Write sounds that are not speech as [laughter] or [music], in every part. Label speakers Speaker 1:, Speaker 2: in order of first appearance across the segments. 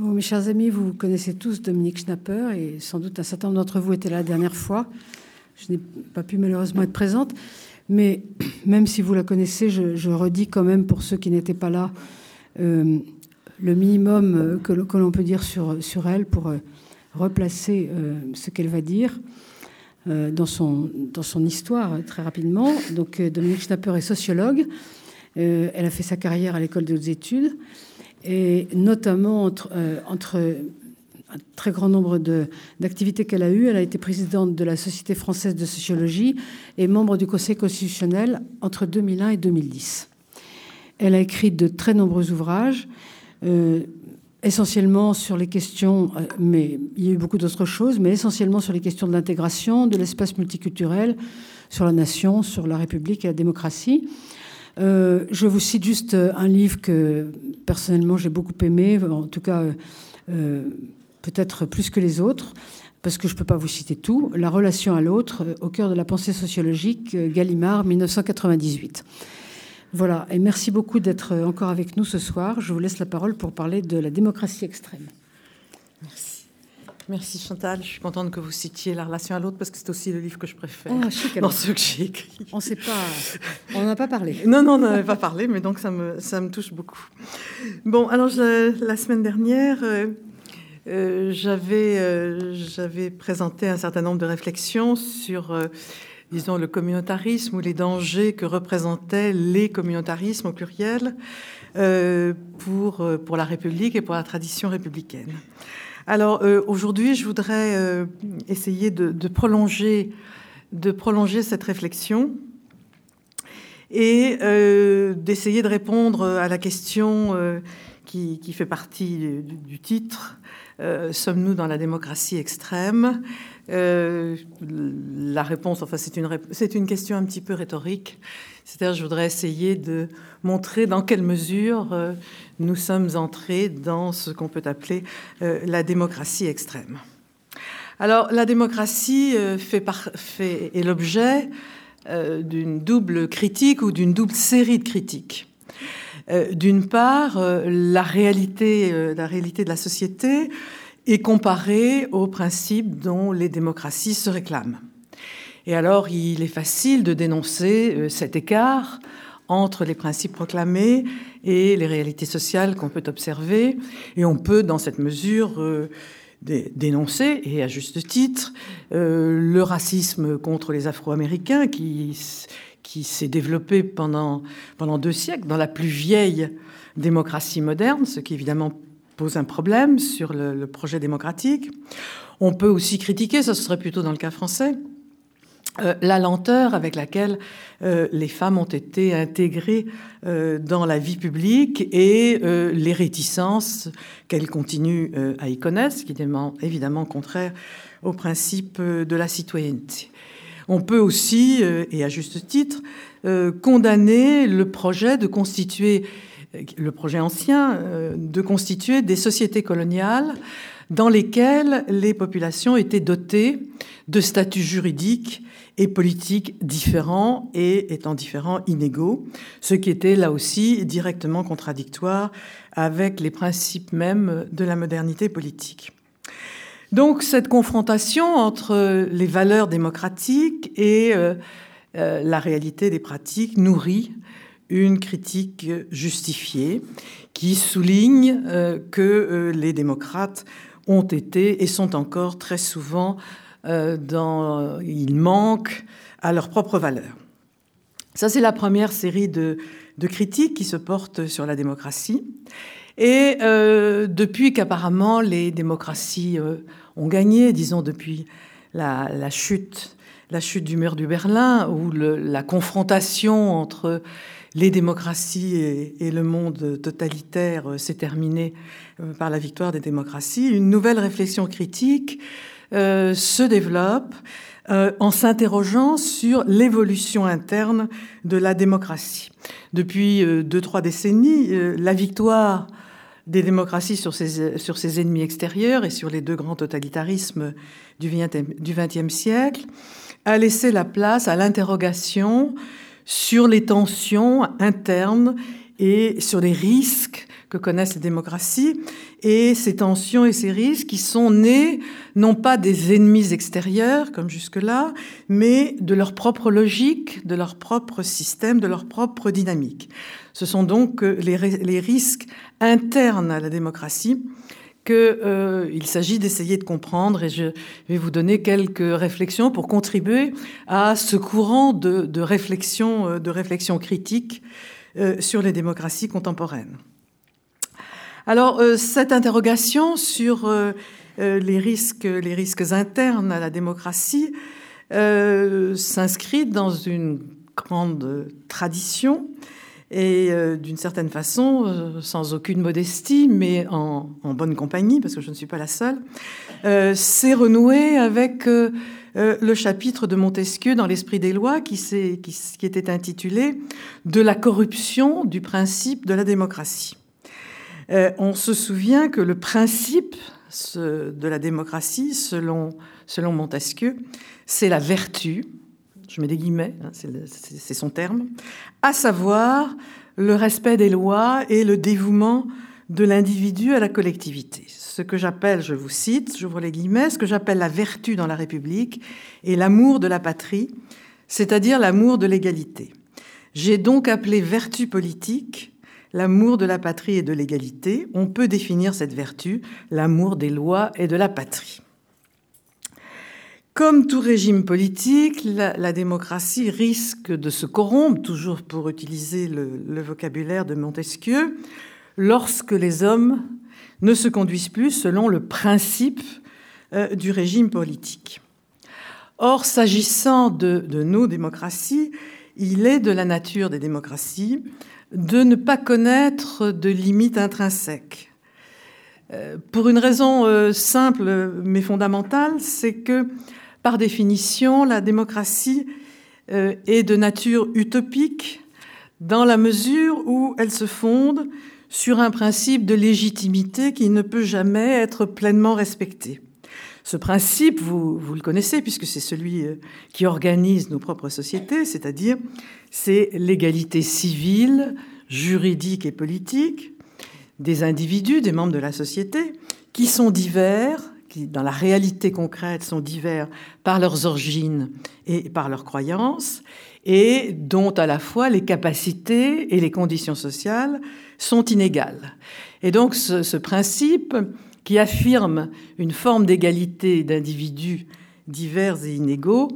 Speaker 1: mes chers amis, vous connaissez tous Dominique Schnapper et sans doute un certain nombre d'entre vous étaient là la dernière fois. Je n'ai pas pu malheureusement être présente, mais [clears throat] même si vous la connaissez, je, redis quand même pour ceux qui n'étaient pas là euh, le minimum euh, que, l'on peut dire sur, elle pour euh, replacer ce qu'elle va dire dans, son, dans son histoire très rapidement. Donc Dominique Schnapper est sociologue. elle a fait sa carrière à l'école des hautes études et notamment entre, entre un très grand nombre d'activités qu'elle a eues. Elle a été présidente de la Société française de sociologie et membre du Conseil constitutionnel entre 2001 et 2010. Elle a écrit de très nombreux ouvrages, euh, essentiellement sur les questions, euh, mais il y a eu beaucoup d'autres choses, mais essentiellement sur les questions de l'intégration, de l'espace multiculturel, sur la nation, sur la République et la démocratie. Euh, je vous cite juste un livre que personnellement j'ai beaucoup aimé, en tout cas peut-être plus que les autres, parce que je ne peux pas vous citer tout, La relation à l'autre, euh, au cœur de la pensée sociologique, euh, Gallimard, 1998. Voilà, et merci beaucoup d'être euh, encore avec nous ce soir. Je vous laisse la parole pour parler de la démocratie extrême.
Speaker 2: Merci. Chantal, je suis contente que vous citiez La relation à l'autre parce que c'est aussi le livre que je préfère oh, dans ceux que j'ai écrits.
Speaker 1: On sait pas, on n'en a pas parlé.
Speaker 2: Non, non, on n'en a pas parlé, mais donc ça me, ça me touche beaucoup. Bon, alors la semaine dernière, euh, euh, j'avais présenté un certain nombre de réflexions sur, euh, disons, le communautarisme ou les dangers que représentaient les communautarismes au pluriel pour, pour la République et pour la tradition républicaine. Alors aujourd'hui, je voudrais essayer de, prolonger, de prolonger cette réflexion et d'essayer de répondre à la question qui, fait partie du, titre euh, sommes-nous dans la démocratie extrême? Euh, La réponse, enfin, c'est une, c'est une question un petit peu rhétorique. C'est-à-dire, je voudrais essayer de montrer dans quelle mesure euh, nous sommes entrés dans ce qu'on peut appeler la démocratie extrême. Alors, la démocratie fait, fait est l'objet d'une double critique ou d'une double série de critiques. Euh, d'une part, euh, la réalité, euh, la réalité de la société est comparée aux principes dont les démocraties se réclament. Et alors, il est facile de dénoncer cet écart entre les principes proclamés et les réalités sociales qu'on peut observer. Et on peut, dans cette mesure, dénoncer, et à juste titre, le racisme contre les Afro-Américains qui s'est développé pendant, pendant deux siècles dans la plus vieille démocratie moderne, ce qui évidemment pose un problème sur le, projet démocratique. On peut aussi critiquer, ce serait plutôt dans le cas français, euh, la lenteur avec laquelle euh, les femmes ont été intégrées euh, dans la vie publique et les réticences qu'elles continuent à y connaître, ce qui est évidemment contraire au principe de la citoyenneté. On peut aussi, et à juste titre, condamner le projet de constituer, le projet ancien, de constituer des sociétés coloniales dans lesquelles les populations étaient dotées de statuts juridiques et politiques différents et étant différents inégaux, ce qui était là aussi directement contradictoire avec les principes mêmes de la modernité politique. Donc cette confrontation entre les valeurs démocratiques et euh, euh, la réalité des pratiques nourrit une critique justifiée qui souligne euh, que les démocrates ont été et sont encore très souvent dans ils manquent à leurs propres valeurs. Ça c'est la première série de, de critiques qui se portent sur la démocratie. Et euh, depuis qu'apparemment les démocraties euh, ont gagné, disons depuis la, chute, la chute du mur du Berlin, où la confrontation entre les démocraties et, le monde totalitaire euh, s'est terminée par la victoire des démocraties, une nouvelle réflexion critique se développe en s'interrogeant sur l'évolution interne de la démocratie. Depuis deux, trois décennies, la victoire des démocraties sur ses, sur ses ennemis extérieurs et sur les deux grands totalitarismes du XXe siècle, a laissé la place à l'interrogation sur les tensions internes et sur les risques que connaissent les démocraties et ces tensions et ces risques qui sont nés non pas des ennemis extérieurs comme jusque-là, mais de leur propre logique, de leur propre système, de leur propre dynamique. Ce sont donc les, risques internes à la démocratie qu'il euh, s'agit d'essayer de comprendre et je vais vous donner quelques réflexions pour contribuer à ce courant de, réflexion, euh, de réflexion critique sur les démocraties contemporaines. Alors, euh, cette interrogation sur euh, les, risques, les risques internes à la démocratie s'inscrit dans une grande tradition et euh, d'une certaine façon, euh, sans aucune modestie, mais en, bonne compagnie, parce que je ne suis pas la seule, euh, c'est renoué avec le chapitre de Montesquieu dans l'Esprit des lois qui, était intitulé De la corruption du principe de la démocratie. on se souvient que le principe de la démocratie, selon, selon Montesquieu, c'est la vertu, je mets des guillemets, hein, c'est son terme, à savoir le respect des lois et le dévouement de l'individu à la collectivité. Ce que j'appelle, je vous cite, j'ouvre les guillemets, ce que j'appelle la vertu dans la République et l'amour de la patrie, c'est-à-dire l'amour de l'égalité. J'ai donc appelé vertu politique l'amour de la patrie et de l'égalité. On peut définir cette vertu, l'amour des lois et de la patrie. Comme tout régime politique, la, démocratie risque de se corrompre, toujours pour utiliser le, vocabulaire de Montesquieu, lorsque les hommes ne se conduisent plus selon le principe euh, du régime politique. Or, s'agissant de, nos démocraties, il est de la nature des démocraties de ne pas connaître de limites intrinsèques. Euh, pour une raison euh, simple mais fondamentale, c'est que par définition, la démocratie est de nature utopique dans la mesure où elle se fonde sur un principe de légitimité qui ne peut jamais être pleinement respecté. Ce principe, vous, le connaissez puisque c'est celui euh, qui organise nos propres sociétés, c'est-à-dire c'est l'égalité civile, juridique et politique des individus, des membres de la société, qui sont divers, qui, dans la réalité concrète, sont divers par leurs origines et par leurs croyances, et dont à la fois les capacités et les conditions sociales sont inégales. Et donc ce, principe qui affirme une forme d'égalité d'individus divers et inégaux,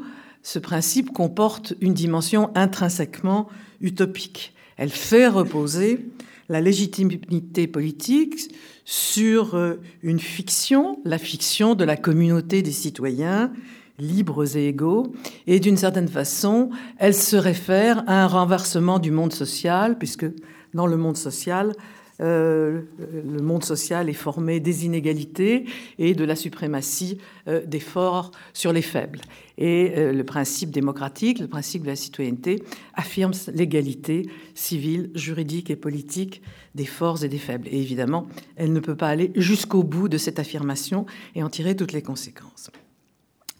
Speaker 2: ce principe comporte une dimension intrinsèquement utopique. Elle fait reposer la légitimité politique sur euh, une fiction, la fiction de la communauté des citoyens, libres et égaux, et d'une certaine façon, elle se réfère à un renversement du monde social, puisque dans le monde social, euh, le monde social est formé des inégalités et de la suprématie euh, des forts sur les faibles. Et euh, le principe démocratique, le principe de la citoyenneté, affirme l'égalité civile, juridique et politique des forts et des faibles. Et évidemment, elle ne peut pas aller jusqu'au bout de cette affirmation et en tirer toutes les conséquences.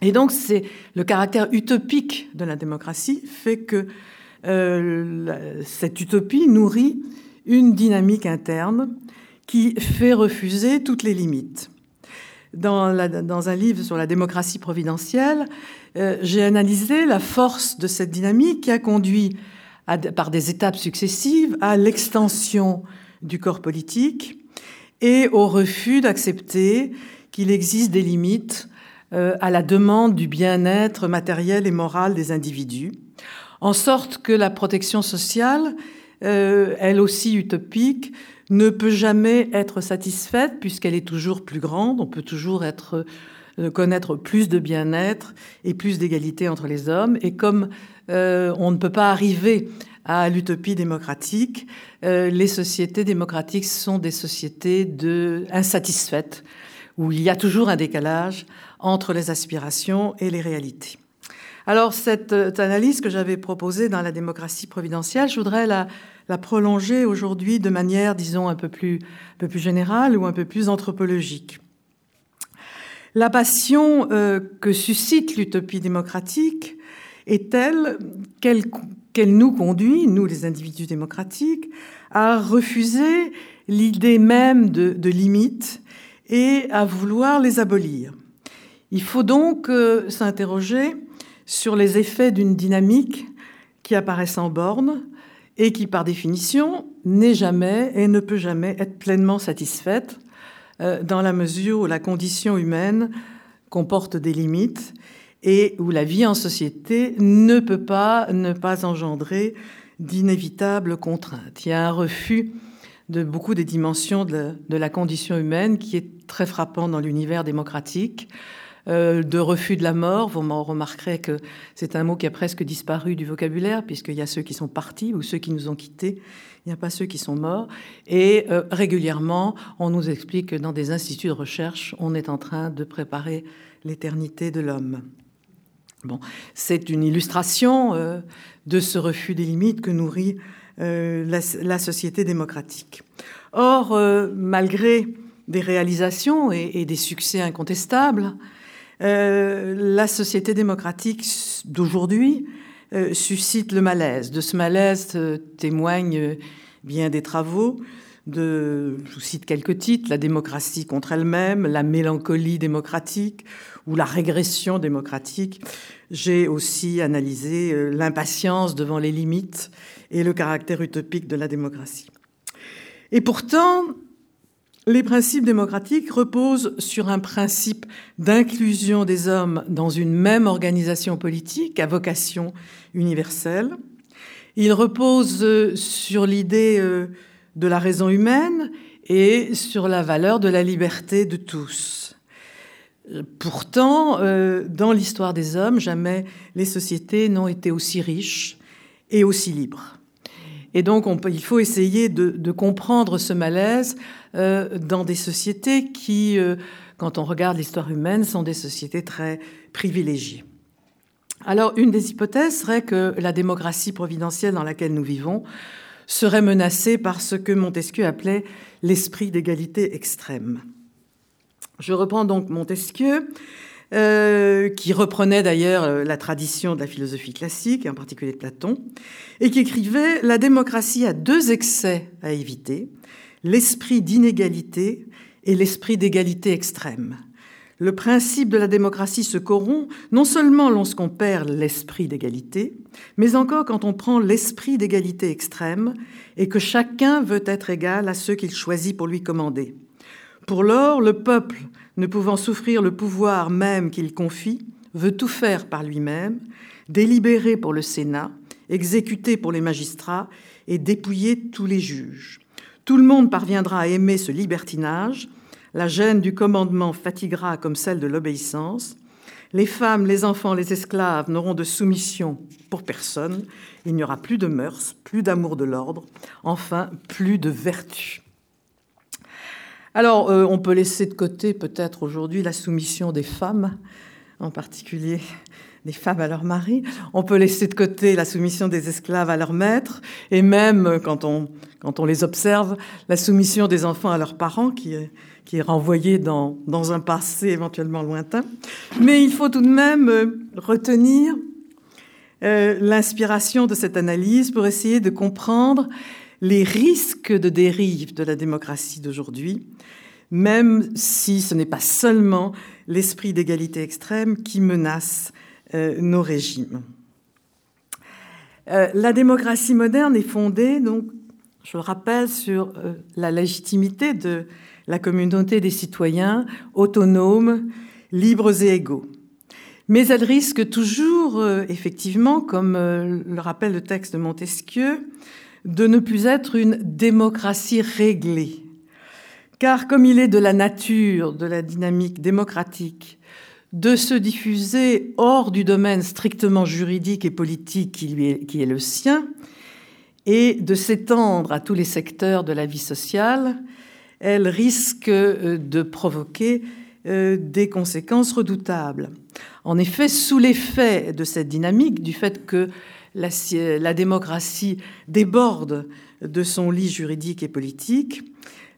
Speaker 2: Et donc, c'est le caractère utopique de la démocratie fait que cette utopie nourrit une dynamique interne qui fait refuser toutes les limites. Dans, un livre sur la démocratie providentielle, euh, j'ai analysé la force de cette dynamique qui a conduit par des étapes successives à l'extension du corps politique et au refus d'accepter qu'il existe des limites euh, à la demande du bien-être matériel et moral des individus, en sorte que la protection sociale euh, elle aussi utopique, ne peut jamais être satisfaite puisqu'elle est toujours plus grande. On peut toujours être, euh, connaître plus de bien-être et plus d'égalité entre les hommes. Et comme euh, on ne peut pas arriver à l'utopie démocratique, les sociétés démocratiques sont des sociétés de insatisfaites où il y a toujours un décalage entre les aspirations et les réalités. Alors cette analyse que j'avais proposée dans la démocratie providentielle, je voudrais la, la prolonger aujourd'hui de manière, disons, un peu, plus, un peu plus générale ou un peu plus anthropologique. La passion euh, que suscite l'utopie démocratique est telle qu'elle nous conduit, nous les individus démocratiques, à refuser l'idée même de, de limites et à vouloir les abolir. Il faut donc euh, s'interroger sur les effets d'une dynamique qui apparaît sans borne et qui, par définition, n'est jamais et ne peut jamais être pleinement satisfaite euh, dans la mesure où la condition humaine comporte des limites et où la vie en société ne peut pas ne pas engendrer d'inévitables contraintes. Il y a un refus de beaucoup des dimensions de la, condition humaine qui est très frappant dans l'univers démocratique. Euh, de refus de la mort, vous remarquerez que c'est un mot qui a presque disparu du vocabulaire, puisqu'il y a ceux qui sont partis ou ceux qui nous ont quittés, il n'y a pas ceux qui sont morts. Et euh, régulièrement, on nous explique que dans des instituts de recherche, on est en train de préparer l'éternité de l'homme. Bon, c'est une illustration euh, de ce refus des limites que nourrit la, société démocratique. Or, malgré des réalisations et, des succès incontestables, la société démocratique d'aujourd'hui suscite le malaise. De ce malaise témoignent bien des travaux je vous cite quelques titres, La démocratie contre elle-même, La mélancolie démocratique ou La régression démocratique. J'ai aussi analysé euh, l'impatience devant les limites et le caractère utopique de la démocratie. Et pourtant, les principes démocratiques reposent sur un principe d'inclusion des hommes dans une même organisation politique à vocation universelle. Ils reposent sur l'idée euh, de la raison humaine et sur la valeur de la liberté de tous. Pourtant, euh, dans l'histoire des hommes, jamais les sociétés n'ont été aussi riches et aussi libres. Et donc, il faut essayer de, comprendre ce malaise euh, dans des sociétés qui, euh, quand on regarde l'histoire humaine, sont des sociétés très privilégiées. Alors, une des hypothèses serait que la démocratie providentielle dans laquelle nous vivons serait menacée par ce que Montesquieu appelait l'esprit d'égalité extrême. Je reprends donc Montesquieu, euh, qui reprenait d'ailleurs la tradition de la philosophie classique, en particulier de Platon, et qui écrivait La démocratie a deux excès à éviter, l'esprit d'inégalité et l'esprit d'égalité extrême. Le principe de la démocratie se corrompt non seulement lorsqu'on perd l'esprit d'égalité, mais encore quand on prend l'esprit d'égalité extrême et que chacun veut être égal à ceux qu'il choisit pour lui commander. Pour lors, le peuple, ne pouvant souffrir le pouvoir même qu'il confie, veut tout faire par lui-même, délibérer pour le Sénat, exécuter pour les magistrats et dépouiller tous les juges. Tout le monde parviendra à aimer ce libertinage, la gêne du commandement fatiguera comme celle de l'obéissance, les femmes, les enfants, les esclaves n'auront de soumission pour personne, il n'y aura plus de mœurs, plus d'amour de l'ordre, enfin plus de vertu. Alors, euh, on peut laisser de côté peut-être aujourd'hui la soumission des femmes, en particulier des femmes à leur mari. On peut laisser de côté la soumission des esclaves à leur maître, et même, quand on, quand on les observe, la soumission des enfants à leurs parents, qui est, qui est renvoyée dans, dans un passé éventuellement lointain. Mais il faut tout de même euh, retenir euh, l'inspiration de cette analyse pour essayer de comprendre les risques de dérive de la démocratie d'aujourd'hui, même si ce n'est pas seulement l'esprit d'égalité extrême qui menace nos régimes. Euh, la démocratie moderne est fondée, donc, je le rappelle, sur euh, la légitimité de la communauté des citoyens autonomes, libres et égaux. Mais elle risque toujours, effectivement, comme le rappelle le texte de Montesquieu, de ne plus être une démocratie réglée. Car comme il est de la nature de la dynamique démocratique de se diffuser hors du domaine strictement juridique et politique qui, est, qui est le sien, et de s'étendre à tous les secteurs de la vie sociale, elle risque euh, de provoquer euh, des conséquences redoutables. En effet, sous l'effet de cette dynamique, du fait que la, démocratie déborde de son lit juridique et politique,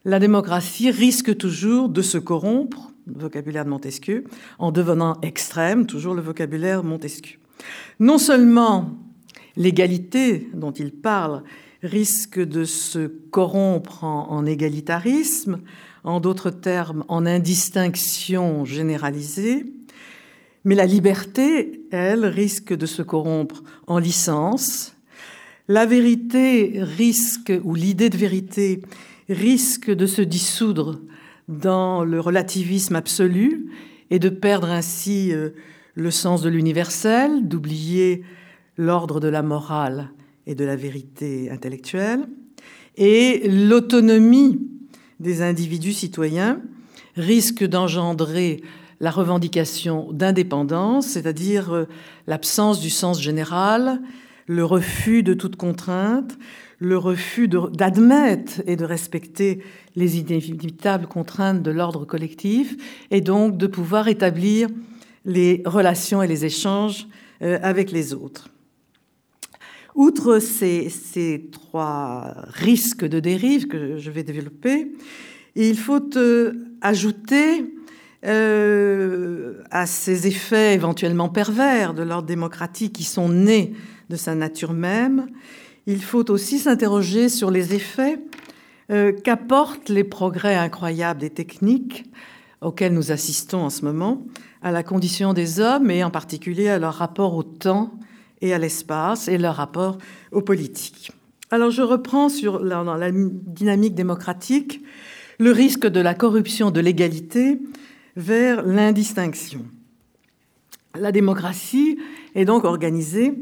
Speaker 2: la démocratie risque toujours de se corrompre, vocabulaire de Montesquieu, en devenant extrême, toujours le vocabulaire Montesquieu. Non seulement l'égalité dont il parle risque de se corrompre en, égalitarisme, en d'autres termes, en indistinction généralisée. Mais la liberté, elle, risque de se corrompre en licence. La vérité risque, ou l'idée de vérité, risque de se dissoudre dans le relativisme absolu et de perdre ainsi euh, le sens de l'universel, d'oublier l'ordre de la morale et de la vérité intellectuelle, et l'autonomie des individus citoyens risque d'engendrer la revendication d'indépendance, c'est-à-dire euh, l'absence du sens général, le refus de toute contrainte, le refus d'admettre et de respecter les inévitables contraintes de l'ordre collectif, et donc de pouvoir établir les relations et les échanges euh, avec les autres. Outre ces, trois risques de dérive que je vais développer, il faut euh, ajouter euh, à ces effets éventuellement pervers de l'ordre démocratique qui sont nés de sa nature même, il faut aussi s'interroger sur les effets euh, qu'apportent les progrès incroyables des techniques auxquels nous assistons en ce moment à la condition des hommes et en particulier à leur rapport au temps et à l'espace et leur rapport aux politiques. Alors je reprends sur, dans la dynamique démocratique le risque de la corruption de l'égalité vers l'indistinction. La démocratie est donc organisée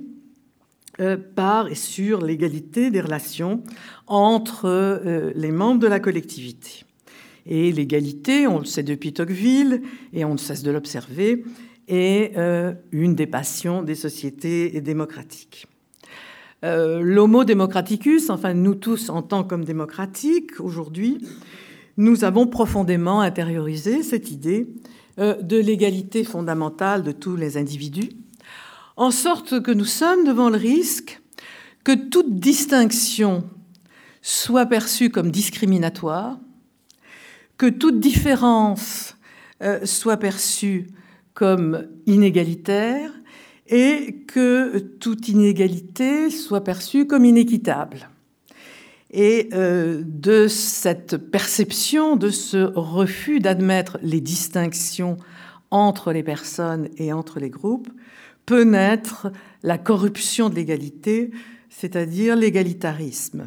Speaker 2: par et sur l'égalité des relations entre euh, les membres de la collectivité. Et l'égalité, on le sait depuis Tocqueville, et on ne cesse de l'observer, est euh, une des passions des sociétés démocratiques. Euh, L'homo democraticus, enfin nous tous en tant qu'hommes démocratiques aujourd'hui, nous avons profondément intériorisé cette idée euh, de l'égalité fondamentale de tous les individus, en sorte que nous sommes devant le risque que toute distinction soit perçue comme discriminatoire, que toute différence soit perçue comme inégalitaire et que toute inégalité soit perçue comme inéquitable. Et euh, de cette perception, de ce refus d'admettre les distinctions entre les personnes et entre les groupes, peut naître la corruption de l'égalité, c'est-à-dire l'égalitarisme.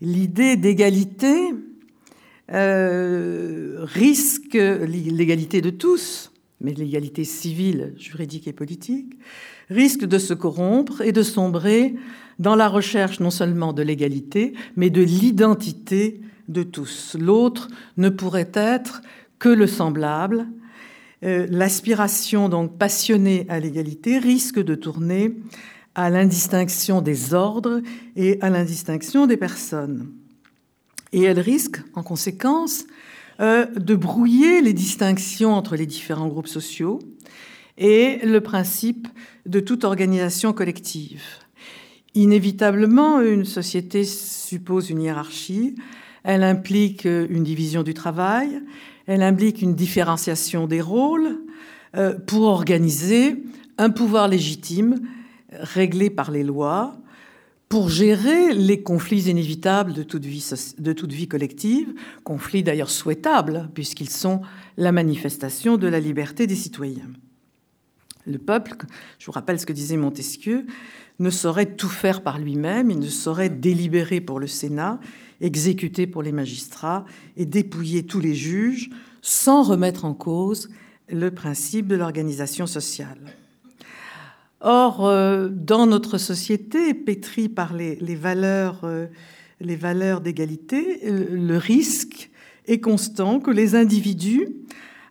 Speaker 2: L'idée d'égalité euh, risque l'égalité de tous, mais l'égalité civile, juridique et politique, risque de se corrompre et de sombrer dans la recherche non seulement de l'égalité, mais de l'identité de tous. L'autre ne pourrait être que le semblable. Euh, l'aspiration donc passionnée à l'égalité risque de tourner à l'indistinction des ordres et à l'indistinction des personnes. Et elle risque, en conséquence, euh, de brouiller les distinctions entre les différents groupes sociaux et le principe de toute organisation collective. Inévitablement, une société suppose une hiérarchie, elle implique une division du travail, elle implique une différenciation des rôles euh, pour organiser un pouvoir légitime réglé par les lois, pour gérer les conflits inévitables de toute vie, de toute vie collective, conflits d'ailleurs souhaitables, puisqu'ils sont la manifestation de la liberté des citoyens. Le peuple, je vous rappelle ce que disait Montesquieu, ne saurait tout faire par lui-même, il ne saurait délibérer pour le Sénat, exécuter pour les magistrats et dépouiller tous les juges sans remettre en cause le principe de l'organisation sociale. Or, euh, dans notre société, pétrie par les, valeurs, euh, valeurs d'égalité, euh, le risque est constant que les individus,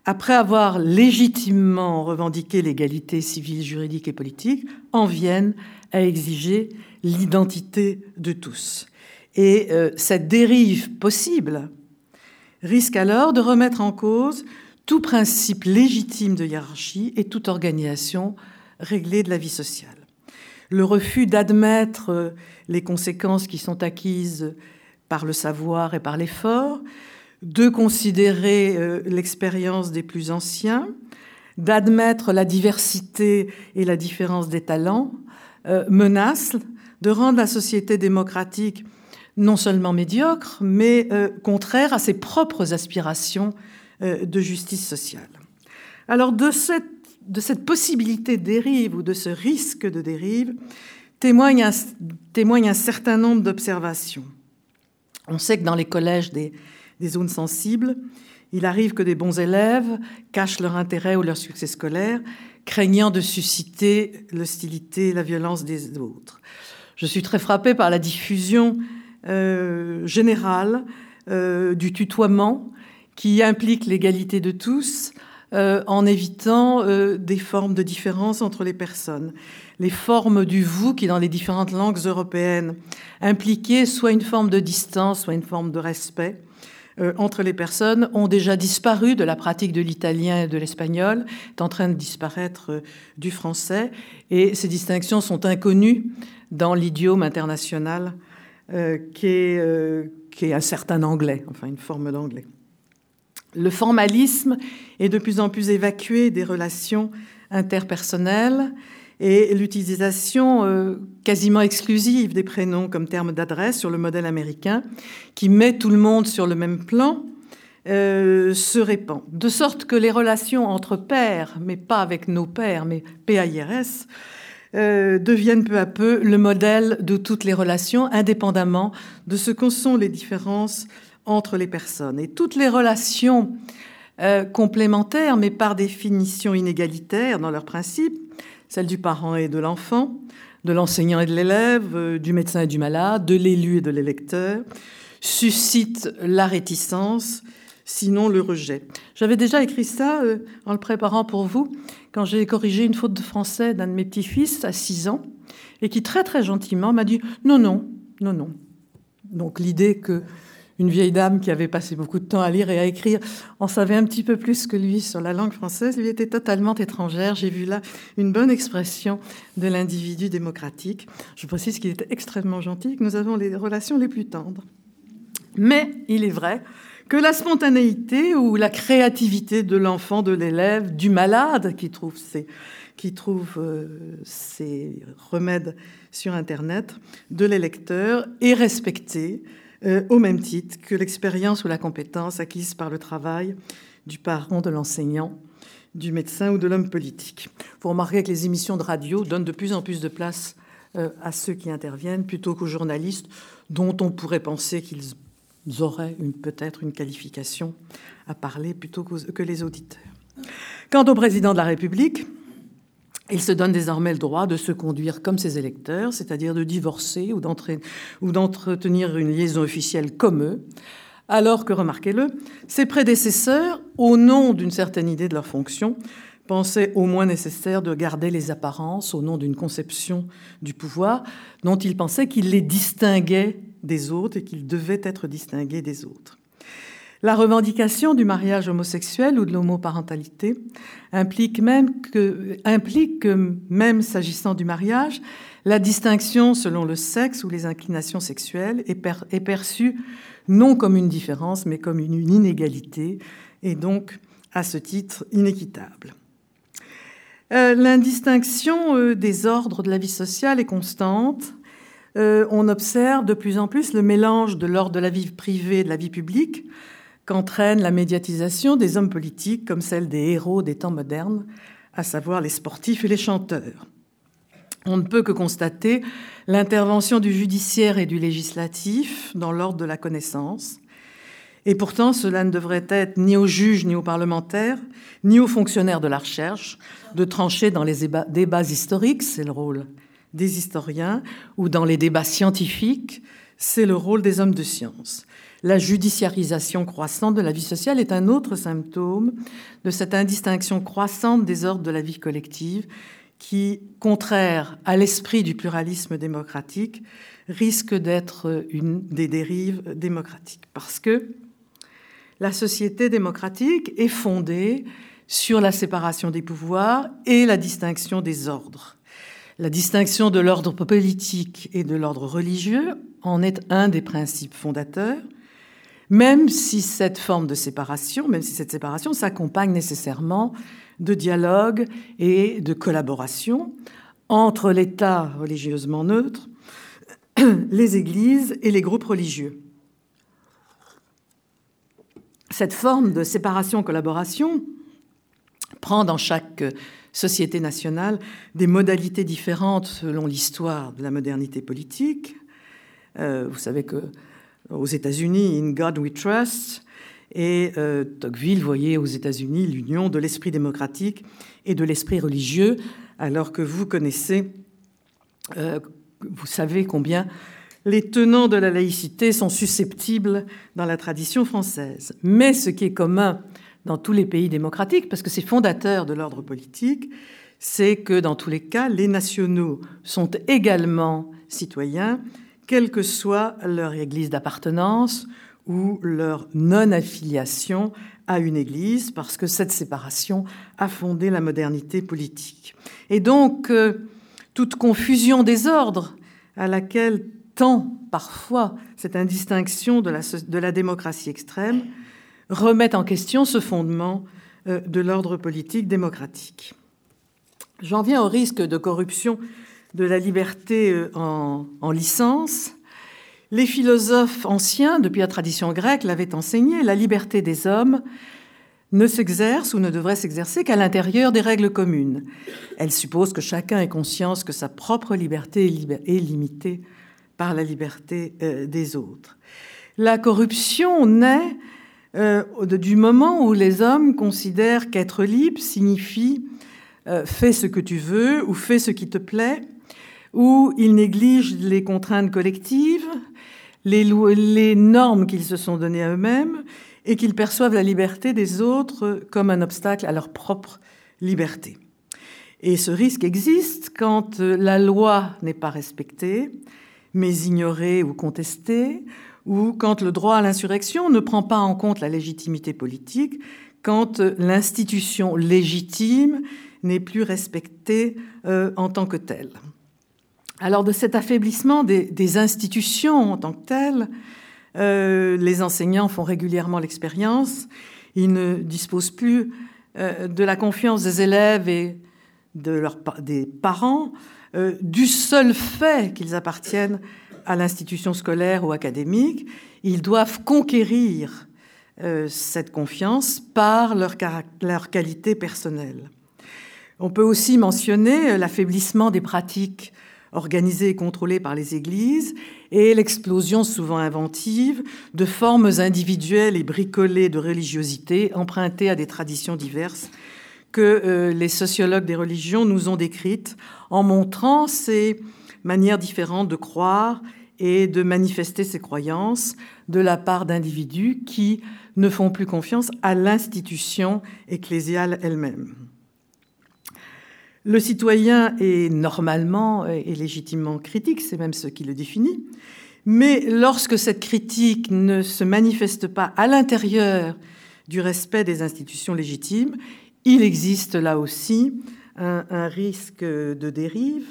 Speaker 2: après avoir légitimement revendiqué l'égalité civile, juridique et politique, en viennent à exiger l'identité de tous. Et cette dérive possible risque alors de remettre en cause tout principe légitime de hiérarchie et toute organisation réglée de la vie sociale. Le refus d'admettre euh, les conséquences qui sont acquises par le savoir et par l'effort, de considérer euh, l'expérience des plus anciens, d'admettre la diversité et la différence des talents, euh, menace de rendre la société démocratique non seulement médiocre, mais euh, contraire à ses propres aspirations euh, de justice sociale. Alors de cette, de cette possibilité de dérive ou de ce risque de dérive témoigne un, certain nombre d'observations. On sait que dans les collèges des, des zones sensibles, il arrive que des bons élèves cachent leur intérêt ou leur succès scolaire, craignant de susciter l'hostilité, la violence des autres. Je suis très frappée par la diffusion générale euh, du tutoiement qui implique l'égalité de tous euh, en évitant des formes de différence entre les personnes. Les formes du vous qui, dans les différentes langues européennes, impliquaient soit une forme de distance, soit une forme de respect entre les personnes ont déjà disparu de la pratique de l'italien et de l'espagnol, est en train de disparaître du français, et ces distinctions sont inconnues dans l'idiome international euh, qui, est, euh, qui est un certain anglais, enfin une forme d'anglais. Le formalisme est de plus en plus évacué des relations interpersonnelles et l'utilisation euh, quasiment exclusive des prénoms comme terme d'adresse sur le modèle américain, qui met tout le monde sur le même plan, se répand. De sorte que les relations entre pères, mais pas avec nos pères, mais PAIRS, euh, deviennent peu à peu le modèle de toutes les relations, indépendamment de ce que sont les différences entre les personnes. Et toutes les relations euh, complémentaires, mais par définition inégalitaires dans leur principe, celles du parent et de l'enfant, de l'enseignant et de l'élève, euh, du médecin et du malade, de l'élu et de l'électeur, suscitent la réticence, sinon le rejet. J'avais déjà écrit ça en le préparant pour vous, quand j'ai corrigé une faute de français d'un de mes petits-fils à 6 ans, et qui très très gentiment m'a dit non, non, non, non. Donc l'idée que une vieille dame qui avait passé beaucoup de temps à lire et à écrire en savait un petit peu plus que lui sur la langue française, lui était totalement étrangère. J'ai vu là une bonne expression de l'individu démocratique. Je précise qu'il était extrêmement gentil, que nous avons les relations les plus tendres. Mais il est vrai que la spontanéité ou la créativité de l'enfant, de l'élève, du malade qui trouve ses, euh, remèdes sur Internet, de l'électeur, est respectée euh, au même titre que l'expérience ou la compétence acquise par le travail du parent, de l'enseignant, du médecin ou de l'homme politique. Vous remarquez que les émissions de radio donnent de plus en plus de place euh, à ceux qui interviennent plutôt qu'aux journalistes dont on pourrait penser qu'ils auraient peut-être une qualification à parler plutôt que les auditeurs. Quant au président de la République, il se donne désormais le droit de se conduire comme ses électeurs, c'est-à-dire de divorcer ou d'entretenir une liaison officielle comme eux, alors que, remarquez-le, ses prédécesseurs, au nom d'une certaine idée de leur fonction, pensaient au moins nécessaire de garder les apparences au nom d'une conception du pouvoir dont ils pensaient qu'il les distinguait des autres et qu'il devait être distingué des autres. La revendication du mariage homosexuel ou de l'homoparentalité implique même que, implique que même s'agissant du mariage, la distinction selon le sexe ou les inclinations sexuelles est, perçue non comme une différence, mais comme une inégalité, et donc, à ce titre, inéquitable. Euh, L'indistinction euh, des ordres de la vie sociale est constante, euh, on observe de plus en plus le mélange de l'ordre de la vie privée et de la vie publique qu'entraîne la médiatisation des hommes politiques comme celle des héros des temps modernes, à savoir les sportifs et les chanteurs. On ne peut que constater l'intervention du judiciaire et du législatif dans l'ordre de la connaissance. Et pourtant, cela ne devrait être ni aux juges, ni aux parlementaires, ni aux fonctionnaires de la recherche de trancher dans les débats historiques, c'est le rôle des historiens ou dans les débats scientifiques, c'est le rôle des hommes de science. La judiciarisation croissante de la vie sociale est un autre symptôme de cette indistinction croissante des ordres de la vie collective qui, contraire à l'esprit du pluralisme démocratique, risque d'être une des dérives démocratiques. Parce que la société démocratique est fondée sur la séparation des pouvoirs et la distinction des ordres. La distinction de l'ordre politique et de l'ordre religieux en est un des principes fondateurs, même si cette forme de séparation, même si cette séparation s'accompagne nécessairement de dialogue et de collaboration entre l'État religieusement neutre [clears throat] les églises et les groupes religieux. Cette forme de séparation-collaboration prend dans chaque société nationale des modalités différentes selon l'histoire de la modernité politique. Euh, vous savez que aux États-Unis, In God We Trust, et euh, Tocqueville voyait aux États-Unis l'union de l'esprit démocratique et de l'esprit religieux, alors que vous connaissez, euh, vous savez combien les tenants de la laïcité sont susceptibles dans la tradition française. Mais ce qui est commun dans tous les pays démocratiques, parce que c'est fondateur de l'ordre politique, c'est que dans tous les cas, les nationaux sont également citoyens, quelle que soit leur église d'appartenance ou leur non-affiliation à une église, parce que cette séparation a fondé la modernité politique. Et donc, euh, toute confusion des ordres à laquelle tend parfois cette indistinction de la, de la démocratie extrême remet en question ce fondement euh, de l'ordre politique démocratique. J'en viens au risque de corruption de la liberté euh, en, en licence. Les philosophes anciens, depuis la tradition grecque, l'avaient enseigné, la liberté des hommes ne s'exerce ou ne devrait s'exercer qu'à l'intérieur des règles communes. Elle suppose que chacun ait conscience que sa propre liberté est limitée par la liberté euh, des autres. La corruption naît euh, du moment où les hommes considèrent qu'être libre signifie euh, fais ce que tu veux ou fais ce qui te plaît, où ils négligent les contraintes collectives, les, les normes qu'ils se sont données à eux-mêmes, et qu'ils perçoivent la liberté des autres comme un obstacle à leur propre liberté. Et ce risque existe quand la loi n'est pas respectée, mais ignorée ou contestée, ou quand le droit à l'insurrection ne prend pas en compte la légitimité politique, quand l'institution légitime n'est plus respectée euh, en tant que telle. Alors de cet affaiblissement des, institutions en tant que telles, euh, les enseignants font régulièrement l'expérience. Ils ne disposent plus euh, de la confiance des élèves et de des parents euh, du seul fait qu'ils appartiennent à l'institution scolaire ou académique. Ils doivent conquérir cette confiance par leur, leur qualité personnelle. On peut aussi mentionner l'affaiblissement des pratiques organisée et contrôlée par les églises, et l'explosion souvent inventive de formes individuelles et bricolées de religiosité empruntées à des traditions diverses que euh, les sociologues des religions nous ont décrites en montrant ces manières différentes de croire et de manifester ses croyances de la part d'individus qui ne font plus confiance à l'institution ecclésiale elle-même. Le citoyen est normalement et légitimement critique, c'est même ce qui le définit, mais lorsque cette critique ne se manifeste pas à l'intérieur du respect des institutions légitimes, il existe là aussi un, risque de dérive.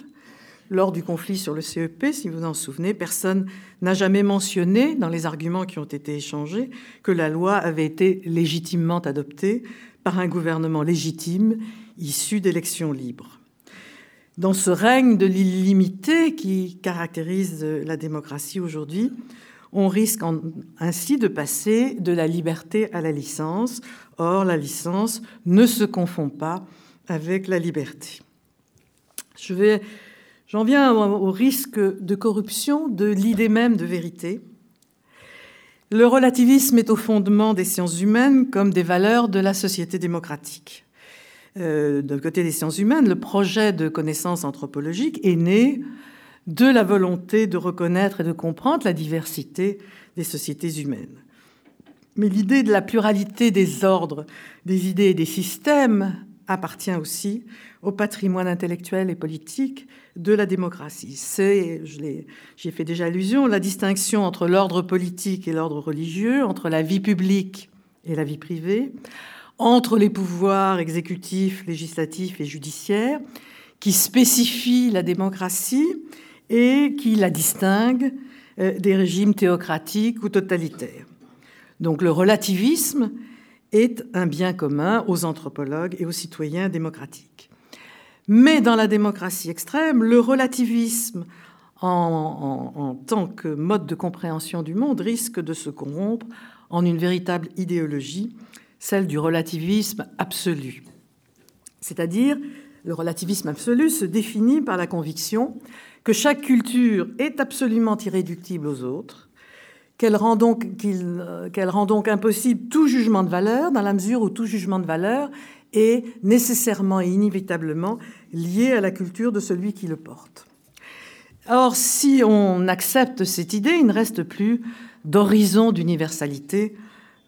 Speaker 2: Lors du conflit sur le CEP, si vous en souvenez, personne n'a jamais mentionné, dans les arguments qui ont été échangés, que la loi avait été légitimement adoptée par un gouvernement légitime issus d'élections libres. Dans ce règne de l'illimité qui caractérise la démocratie aujourd'hui, on risque ainsi de passer de la liberté à la licence. Or, la licence ne se confond pas avec la liberté. Je vais, j'en viens au risque de corruption de l'idée même de vérité. Le relativisme est au fondement des sciences humaines comme des valeurs de la société démocratique. Euh, d'un côté des sciences humaines, le projet de connaissance anthropologique est né de la volonté de reconnaître et de comprendre la diversité des sociétés humaines. Mais l'idée de la pluralité des ordres, des idées et des systèmes appartient aussi au patrimoine intellectuel et politique de la démocratie. C'est, j'y ai fait déjà allusion, la distinction entre l'ordre politique et l'ordre religieux, entre la vie publique et la vie privée, entre les pouvoirs exécutifs, législatifs et judiciaires, qui spécifient la démocratie et qui la distinguent euh, des régimes théocratiques ou totalitaires. Donc le relativisme est un bien commun aux anthropologues et aux citoyens démocratiques. Mais dans la démocratie extrême, le relativisme en, tant que mode de compréhension du monde, risque de se corrompre en une véritable idéologie, celle du relativisme absolu. C'est-à-dire, le relativisme absolu se définit par la conviction que chaque culture est absolument irréductible aux autres, qu'elle rend, donc, qu'elle rend donc impossible tout jugement de valeur, dans la mesure où tout jugement de valeur est nécessairement et inévitablement lié à la culture de celui qui le porte. Or, si on accepte cette idée, il ne reste plus d'horizon d'universalité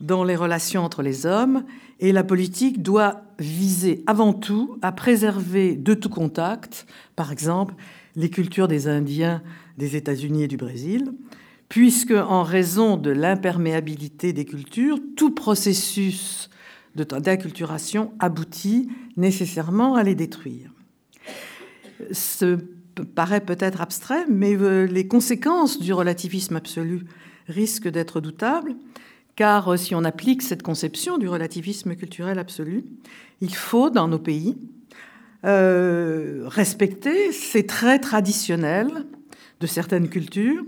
Speaker 2: dans les relations entre les hommes, et la politique doit viser avant tout à préserver de tout contact, par exemple, les cultures des Indiens des États-Unis et du Brésil, puisque, en raison de l'imperméabilité des cultures, tout processus d'acculturation aboutit nécessairement à les détruire. Ce paraît peut-être abstrait, mais euh, les conséquences du relativisme absolu risquent d'être doutables, car euh, si on applique cette conception du relativisme culturel absolu, il faut, dans nos pays, euh, respecter ces traits traditionnels de certaines cultures,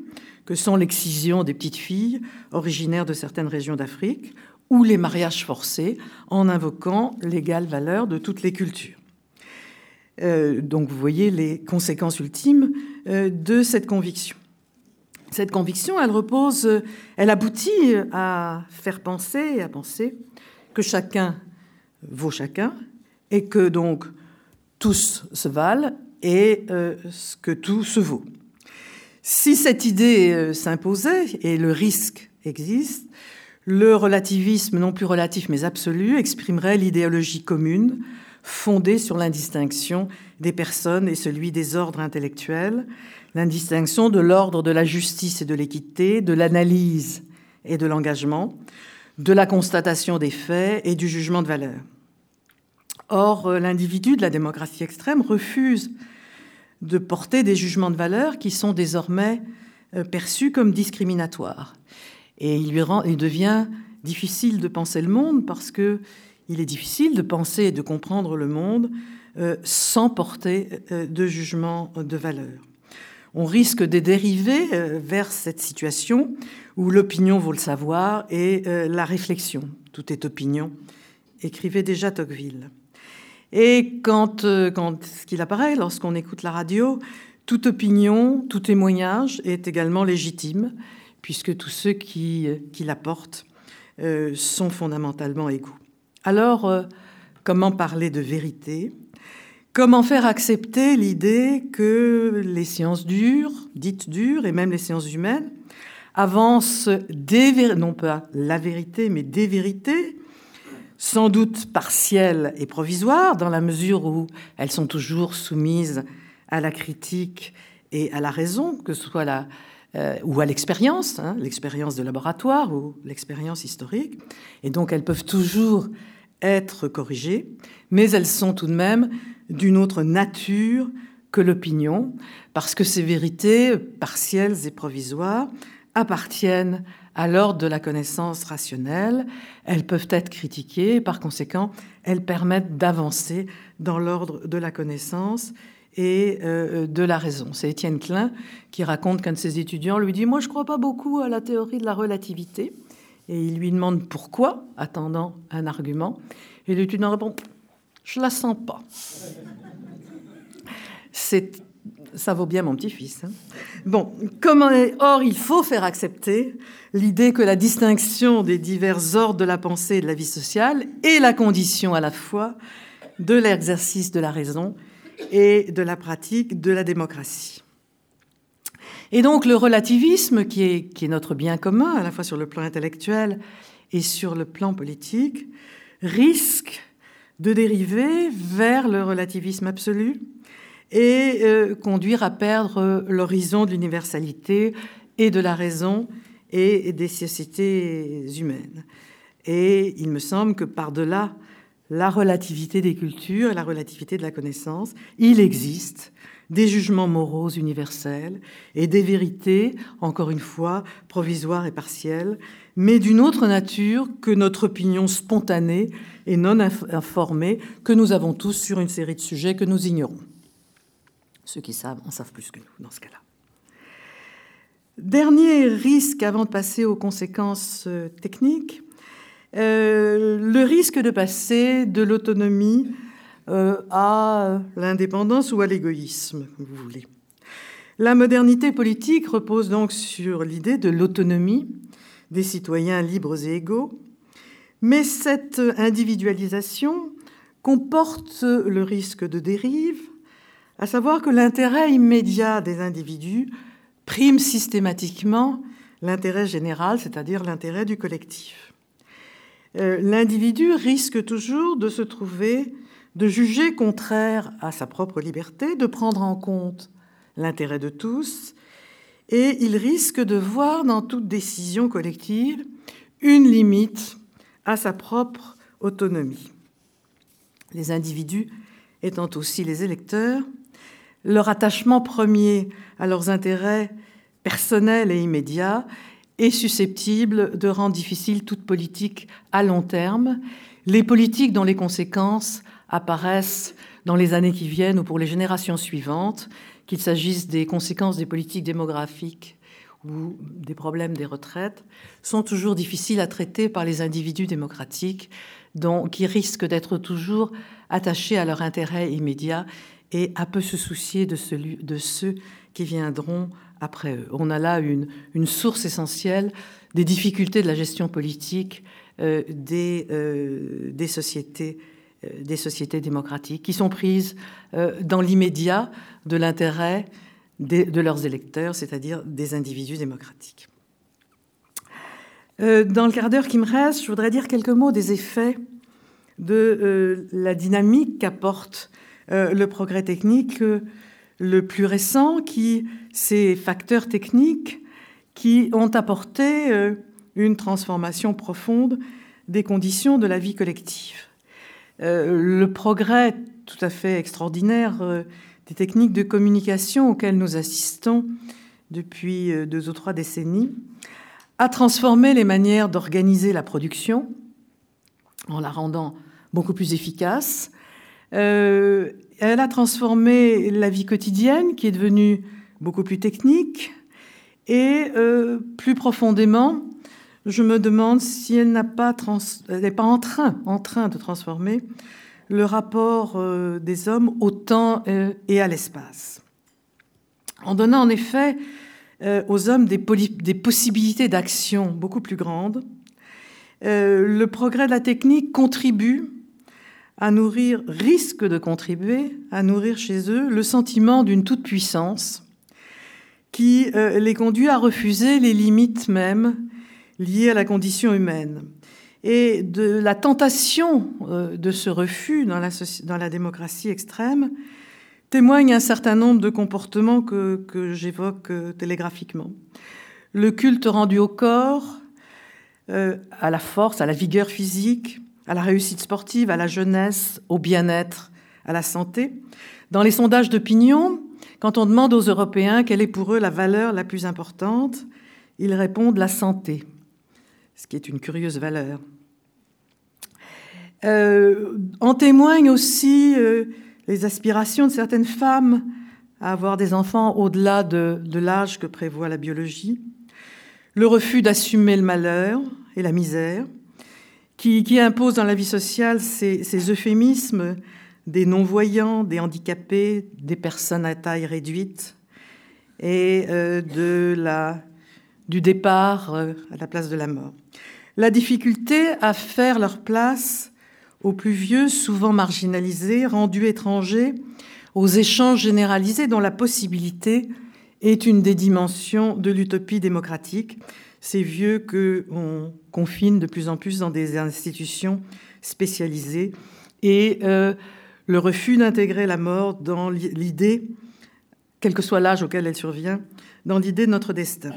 Speaker 2: que sont l'excision des petites filles originaires de certaines régions d'Afrique, ou les mariages forcés, en invoquant l'égale valeur de toutes les cultures. Euh, donc vous voyez les conséquences ultimes euh, de cette conviction. Cette conviction, elle repose, euh, elle aboutit à faire penser et à penser que chacun vaut chacun et que donc tous se valent et que tout se vaut. Si cette idée s'imposait, et le risque existe, le relativisme non plus relatif mais absolu exprimerait l'idéologie commune fondée sur l'indistinction des personnes et celui des ordres intellectuels, l'indistinction de l'ordre de la justice et de l'équité, de l'analyse et de l'engagement, de la constatation des faits et du jugement de valeur. Or, euh, l'individu de la démocratie extrême refuse de porter des jugements de valeur qui sont désormais euh, perçus comme discriminatoires. Et il, lui rend, il devient difficile de penser le monde parce que il est difficile de penser et de comprendre le monde euh, sans porter euh, de jugement de valeur. On risque de dériver vers cette situation où l'opinion vaut le savoir et la réflexion. Tout est opinion, écrivait déjà Tocqueville. Et quand, quand ce qu'il apparaît lorsqu'on écoute la radio, toute opinion, tout témoignage est également légitime, puisque tous ceux qui, qui la portent sont fondamentalement égaux. Alors, euh, comment parler de vérité? Comment faire accepter l'idée que les sciences dures, dites dures, et même les sciences humaines, avancent des non pas la vérité, mais des vérités, sans doute partielles et provisoires, dans la mesure où elles sont toujours soumises à la critique et à la raison, que ce soit la, euh, ou à l'expérience, hein, l'expérience de laboratoire ou l'expérience historique. Et donc elles peuvent toujours être corrigées, mais elles sont tout de même d'une autre nature que l'opinion, parce que ces vérités partielles et provisoires appartiennent à l'ordre de la connaissance rationnelle, elles peuvent être critiquées, par conséquent, elles permettent d'avancer dans l'ordre de la connaissance et euh, de la raison. C'est Étienne Klein qui raconte qu'un de ses étudiants lui dit Moi, je ne crois pas beaucoup à la théorie de la relativité. Et il lui demande pourquoi, attendant un argument. Et l'étudiant répond Je la sens pas. C'est ça vaut bien mon petit-fils. Hein. bon, or il faut faire accepter l'idée que la distinction des divers ordres de la pensée et de la vie sociale est la condition à la fois de l'exercice de la raison et de la pratique de la démocratie. Et donc le relativisme, qui est notre bien commun, à la fois sur le plan intellectuel et sur le plan politique, risque de dériver vers le relativisme absolu et euh, conduire à perdre l'horizon de l'universalité et de la raison et des sociétés humaines. Et il me semble que par-delà la relativité des cultures et la relativité de la connaissance, il existe des jugements moraux universels et des vérités, encore une fois, provisoires et partielles, mais d'une autre nature que notre opinion spontanée et non informée que nous avons tous sur une série de sujets que nous ignorons. Ceux qui savent en savent plus que nous dans ce cas-là. Dernier risque avant de passer aux conséquences techniques, le risque de passer de l'autonomie à l'indépendance ou à l'égoïsme, comme vous voulez. La modernité politique repose donc sur l'idée de l'autonomie des citoyens libres et égaux, mais cette individualisation comporte le risque de dérive, à savoir que l'intérêt immédiat des individus prime systématiquement l'intérêt général, c'est-à-dire l'intérêt du collectif. Euh, l'individu risque toujours de se trouver, de juger contraire à sa propre liberté, de prendre en compte l'intérêt de tous, et il risque de voir dans toute décision collective une limite à sa propre autonomie. Les individus étant aussi les électeurs, leur attachement premier à leurs intérêts personnels et immédiats est susceptible de rendre difficile toute politique à long terme, les politiques dont les conséquences apparaissent dans les années qui viennent ou pour les générations suivantes, qu'il s'agisse des conséquences des politiques démographiques ou des problèmes des retraites, sont toujours difficiles à traiter par les individus démocratiques, qui risquent d'être toujours attachés à leur intérêt immédiat et à peu se soucier de, ceux qui viendront après eux. On a là une, source essentielle des difficultés de la gestion politique euh, euh, des sociétés euh, des sociétés démocratiques qui sont prises dans l'immédiat de l'intérêt de leurs électeurs, c'est-à-dire des individus démocratiques. Dans le quart d'heure qui me reste, je voudrais dire quelques mots des effets de la dynamique qu'apporte le progrès technique le plus récent, qui ces facteurs techniques qui ont apporté une transformation profonde des conditions de la vie collective. Euh, le progrès tout à fait extraordinaire euh, des techniques de communication auxquelles nous assistons depuis euh, deux ou trois décennies a transformé les manières d'organiser la production en la rendant beaucoup plus efficace. Elle a transformé la vie quotidienne qui est devenue beaucoup plus technique et plus profondément je me demande si elle n'est pas, en, train, en train de transformer le rapport euh, des hommes au temps euh, et à l'espace. En donnant en effet euh, aux hommes des possibilités d'action beaucoup plus grandes, le progrès de la technique contribue à nourrir, risque de contribuer à nourrir chez eux le sentiment d'une toute-puissance qui les conduit à refuser les limites mêmes liées à la condition humaine. Et de la tentation euh, de ce refus dans la, dans la démocratie extrême témoigne un certain nombre de comportements que, que j'évoque euh, télégraphiquement. Le culte rendu au corps, euh, à la force, à la vigueur physique, à la réussite sportive, à la jeunesse, au bien-être, à la santé. Dans les sondages d'opinion, quand on demande aux Européens quelle est pour eux la valeur la plus importante, ils répondent la santé ce qui est une curieuse valeur. Euh, en témoignent aussi euh, les aspirations de certaines femmes à avoir des enfants au-delà de, l'âge que prévoit la biologie, le refus d'assumer le malheur et la misère, qui, impose dans la vie sociale ces, euphémismes des non-voyants, des handicapés, des personnes à taille réduite, et euh, du départ euh, à la place de la mort. La difficulté à faire leur place aux plus vieux, souvent marginalisés, rendus étrangers, aux échanges généralisés dont la possibilité est une des dimensions de l'utopie démocratique. Ces vieux que on confine de plus en plus dans des institutions spécialisées et euh, le refus d'intégrer la mort dans l'idée, quel que soit l'âge auquel elle survient, dans l'idée de notre destin.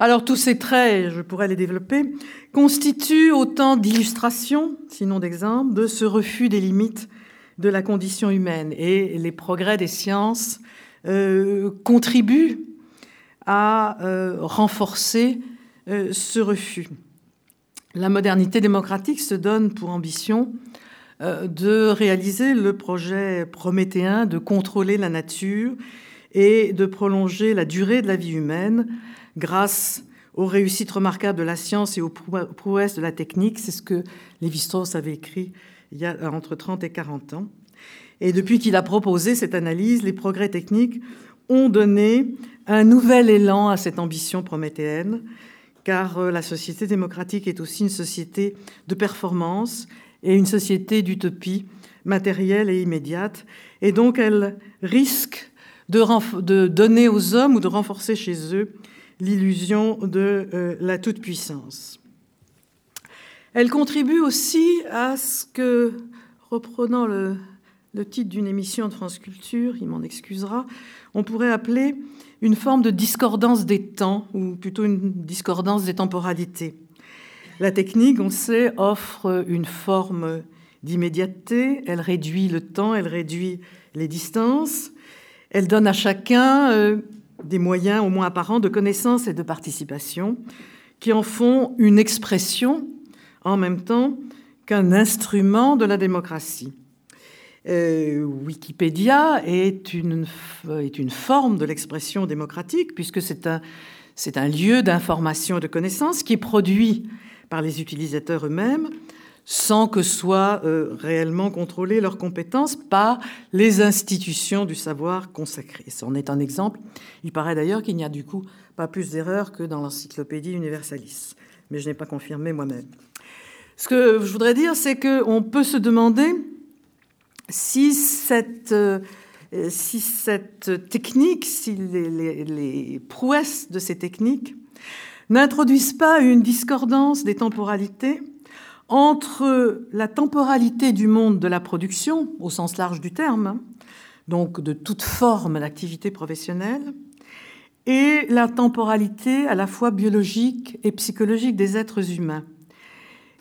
Speaker 2: Alors tous ces traits, je pourrais les développer, constituent autant d'illustrations, sinon d'exemples, de ce refus des limites de la condition humaine. Et les progrès des sciences euh, contribuent à euh, renforcer euh, ce refus. La modernité démocratique se donne pour ambition de réaliser le projet prométhéen de contrôler la nature et de prolonger la durée de la vie humaine grâce aux réussites remarquables de la science et aux prouesses de la technique. C'est ce que Lévi-Strauss avait écrit il y a entre 30 et 40 ans. Et depuis qu'il a proposé cette analyse, les progrès techniques ont donné un nouvel élan à cette ambition prométhéenne, car euh, la société démocratique est aussi une société de performance et une société d'utopie matérielle et immédiate. Et donc elle risque de, donner aux hommes ou de renforcer chez eux l'illusion de euh, la toute-puissance. Elle contribue aussi à ce que, reprenant le titre d'une émission de France Culture, il m'en excusera, on pourrait appeler une forme de discordance des temps, ou plutôt une discordance des temporalités. La technique, on sait, offre une forme d'immédiateté, elle réduit le temps, elle réduit les distances, elle donne à chacun euh, des moyens au moins apparents de connaissance et de participation qui en font une expression en même temps qu'un instrument de la démocratie. Euh, Wikipédia est une, est une forme de l'expression démocratique, puisque c'est un, c'est un lieu d'information et de connaissance qui est produit par les utilisateurs eux-mêmes, sans que soient euh, réellement contrôlées leurs compétences par les institutions du savoir consacrées. C'en est un exemple. Il paraît d'ailleurs qu'il n'y a du coup pas plus d'erreurs que dans l'encyclopédie Universalis, mais je n'ai pas confirmé moi-même. Ce que je voudrais dire, c'est qu'on peut se demander si cette, euh, si cette technique, si les, prouesses de ces techniques n'introduisent pas une discordance des temporalités entre la temporalité du monde de la production, au sens large du terme, donc de toute forme d'activité professionnelle, et la temporalité à la fois biologique et psychologique des êtres humains.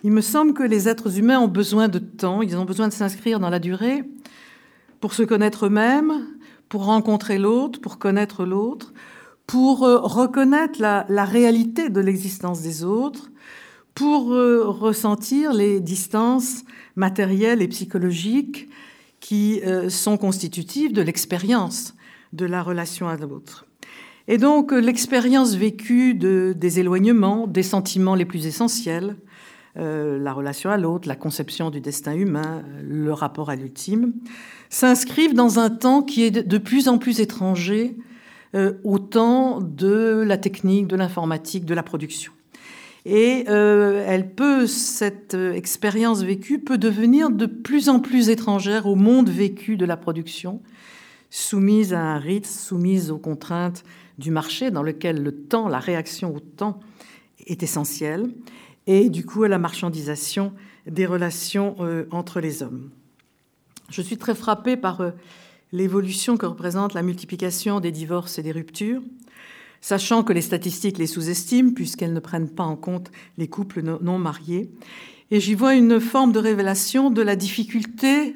Speaker 2: Il me semble que les êtres humains ont besoin de temps, ils ont besoin de s'inscrire dans la durée pour se connaître eux-mêmes, pour rencontrer l'autre, pour connaître l'autre, pour euh, reconnaître la, réalité de l'existence des autres, pour euh, ressentir les distances matérielles et psychologiques qui euh, sont constitutives de l'expérience de la relation à l'autre. Et donc l'expérience vécue de, des éloignements, des sentiments les plus essentiels, euh, la relation à l'autre, la conception du destin humain, le rapport à l'ultime, s'inscrivent dans un temps qui est de plus en plus étranger euh, au temps de la technique, de l'informatique, de la production. Et euh, elle peut, cette expérience vécue peut devenir de plus en plus étrangère au monde vécu de la production, soumise à un rythme, soumise aux contraintes du marché dans lequel le temps, la réaction au temps est essentielle et du coup à la marchandisation des relations euh, entre les hommes. Je suis très frappée par euh, l'évolution que représente la multiplication des divorces et des ruptures, sachant que les statistiques les sous-estiment puisqu'elles ne prennent pas en compte les couples non mariés. Et j'y vois une forme de révélation de la difficulté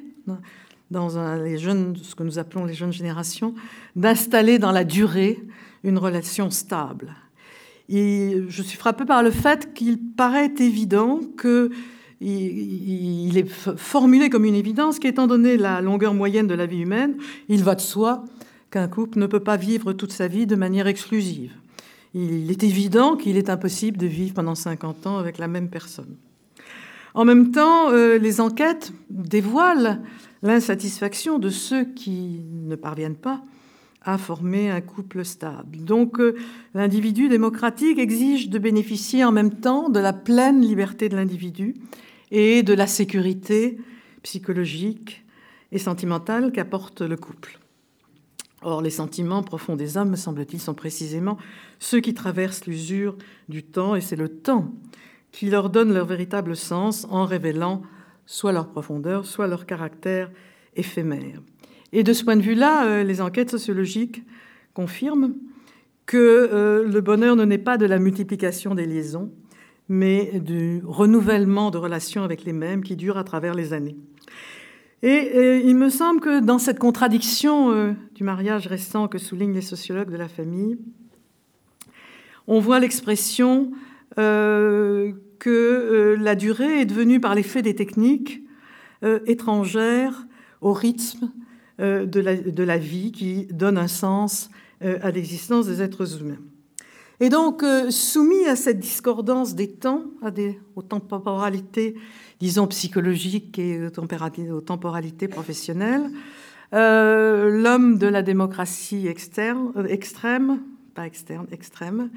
Speaker 2: dans les jeunes, ce que nous appelons les jeunes générations, d'installer dans la durée une relation stable. Je suis frappée par le fait qu'il paraît évident que il est formulé comme une évidence qu'étant donné la longueur moyenne de la vie humaine, il va de soi qu'un couple ne peut pas vivre toute sa vie de manière exclusive. Il est évident qu'il est impossible de vivre pendant 50 ans avec la même personne. En même temps, euh, les enquêtes dévoilent l'insatisfaction de ceux qui ne parviennent pas à former un couple stable. Donc euh, l'individu démocratique exige de bénéficier en même temps de la pleine liberté de l'individu et de la sécurité psychologique et sentimentale qu'apporte le couple. Or, les sentiments profonds des hommes, me semble-t-il, sont précisément ceux qui traversent l'usure du temps, et c'est le temps qui leur donne leur véritable sens en révélant soit leur profondeur, soit leur caractère éphémère. Et de ce point de vue-là, euh, les enquêtes sociologiques confirment que euh, le bonheur ne naît pas de la multiplication des liaisons, mais du renouvellement de relations avec les mêmes qui durent à travers les années. Et, il me semble que dans cette contradiction euh, du mariage récent que soulignent les sociologues de la famille, on voit l'expression que la durée est devenue par l'effet des techniques étrangères au rythme euh, de la, vie qui donne un sens euh, à l'existence des êtres humains. Et donc, euh, soumis à cette discordance des temps, à des, aux temporalités, disons, psychologiques et aux temporalités professionnelles, l'homme de la démocratie externe, extrême, pas externe, extrême,